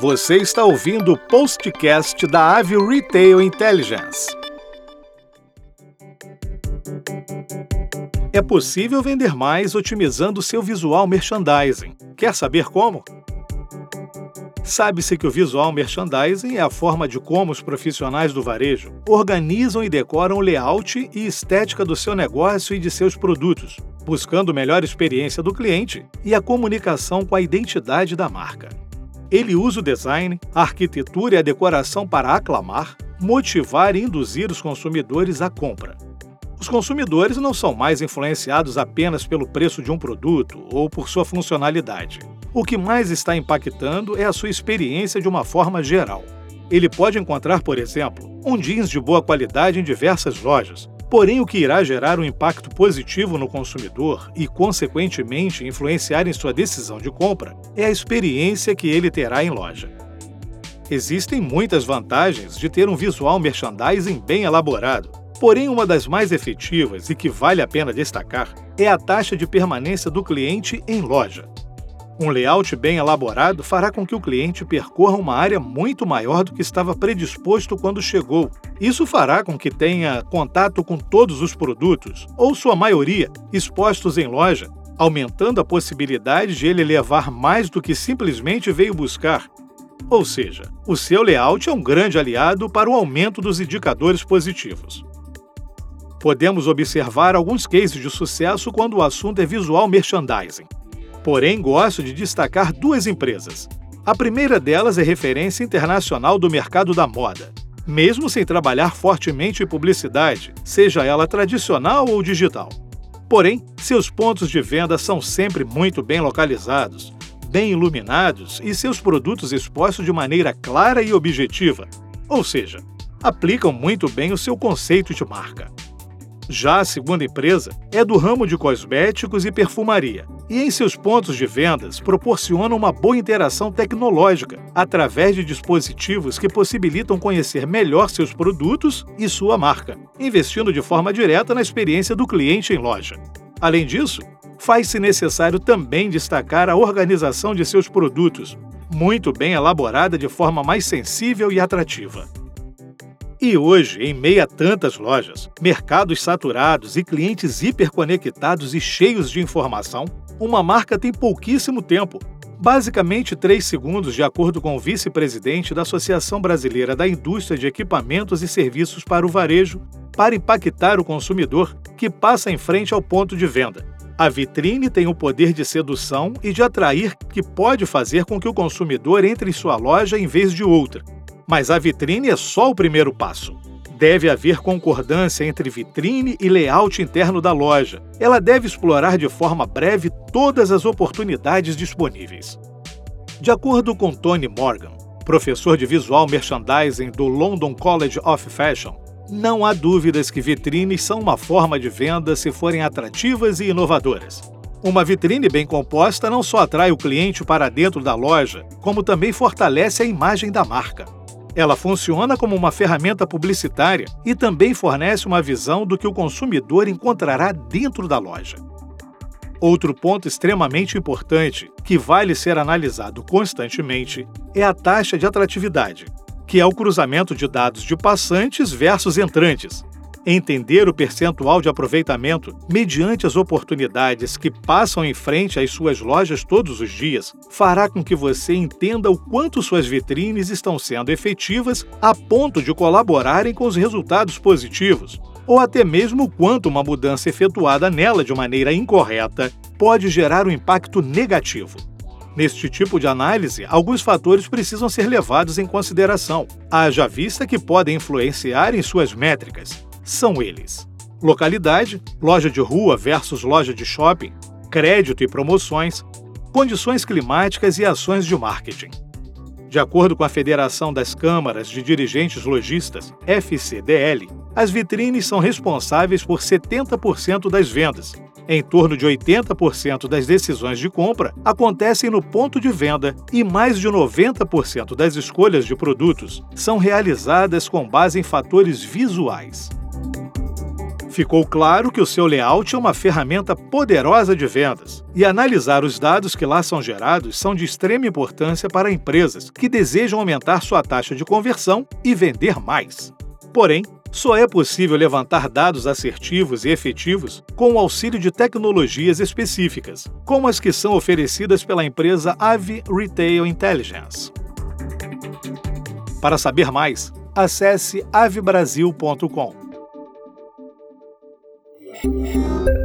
Você está ouvindo o postcast da Avio Retail Intelligence. É possível vender mais otimizando seu visual merchandising. Quer saber como? Sabe-se que o visual merchandising é a forma de como os profissionais do varejo organizam e decoram o layout e estética do seu negócio e de seus produtos, buscando melhor experiência do cliente e a comunicação com a identidade da marca. Ele usa o design, a arquitetura e a decoração para aclamar, motivar e induzir os consumidores à compra. Os consumidores não são mais influenciados apenas pelo preço de um produto ou por sua funcionalidade. O que mais está impactando é a sua experiência de uma forma geral. Ele pode encontrar, por exemplo, um jeans de boa qualidade em diversas lojas, porém o que irá gerar um impacto positivo no consumidor e, consequentemente, influenciar em sua decisão de compra é a experiência que ele terá em loja. Existem muitas vantagens de ter um visual merchandising bem elaborado, Porém, uma das mais efetivas e que vale a pena destacar é a taxa de permanência do cliente em loja. Um layout bem elaborado fará com que o cliente percorra uma área muito maior do que estava predisposto quando chegou. Isso fará com que tenha contato com todos os produtos, ou sua maioria, expostos em loja, aumentando a possibilidade de ele levar mais do que simplesmente veio buscar. Ou seja, o seu layout é um grande aliado para o aumento dos indicadores positivos. Podemos observar alguns cases de sucesso quando o assunto é visual merchandising. Porém, gosto de destacar duas empresas. A primeira delas é referência internacional do mercado da moda. Mesmo sem trabalhar fortemente em publicidade, seja ela tradicional ou digital. Porém, seus pontos de venda são sempre muito bem localizados, bem iluminados e seus produtos expostos de maneira clara e objetiva, ou seja, aplicam muito bem o seu conceito de marca. Já a segunda empresa é do ramo de cosméticos e perfumaria, e em seus pontos de vendas proporciona uma boa interação tecnológica através de dispositivos que possibilitam conhecer melhor seus produtos e sua marca, investindo de forma direta na experiência do cliente em loja. Além disso, faz-se necessário também destacar a organização de seus produtos, muito bem elaborada de forma mais sensível e atrativa. E hoje, em meio a tantas lojas, mercados saturados e clientes hiperconectados e cheios de informação, uma marca tem pouquíssimo tempo basicamente 3 segundos, de acordo com o vice-presidente da Associação Brasileira da Indústria de Equipamentos e Serviços para o Varejo, para impactar o consumidor que passa em frente ao ponto de venda. A vitrine tem o poder de sedução e de atrair que pode fazer com que o consumidor entre em sua loja em vez de outra, mas a vitrine é só o primeiro passo. Deve haver concordância entre vitrine e layout interno da loja. Ela deve explorar de forma breve todas as oportunidades disponíveis. De acordo com Tony Morgan, professor de visual merchandising do London College of Fashion, não há dúvidas que vitrines são uma forma de venda se forem atrativas e inovadoras. Uma vitrine bem composta não só atrai o cliente para dentro da loja, como também fortalece a imagem da marca. Ela funciona como uma ferramenta publicitária e também fornece uma visão do que o consumidor encontrará dentro da loja. Outro ponto extremamente importante, que vale ser analisado constantemente, é a taxa de atratividade, que é o cruzamento de dados de passantes versus entrantes, Entender o percentual de aproveitamento mediante as oportunidades que passam em frente às suas lojas todos os dias fará com que você entenda o quanto suas vitrines estão sendo efetivas a ponto de colaborarem com os resultados positivos, ou até mesmo o quanto uma mudança efetuada nela de maneira incorreta pode gerar um impacto negativo. Neste tipo de análise, alguns fatores precisam ser levados em consideração, haja vista que podem influenciar em suas métricas, são eles: localidade, loja de rua versus loja de shopping, crédito e promoções, condições climáticas e ações de marketing. De acordo com a Federação das Câmaras de Dirigentes Logistas, FCDL, as vitrines são responsáveis por 70% das vendas. Em torno de 80% das decisões de compra acontecem no ponto de venda e mais de 90% das escolhas de produtos são realizadas com base em fatores visuais. Ficou claro que o seu layout é uma ferramenta poderosa de vendas, e analisar os dados que lá são gerados são de extrema importância para empresas que desejam aumentar sua taxa de conversão e vender mais. Porém, só é possível levantar dados assertivos e efetivos com o auxílio de tecnologias específicas, como as que são oferecidas pela empresa Ave Retail Intelligence. Para saber mais, acesse avebrasil.com. Thank you.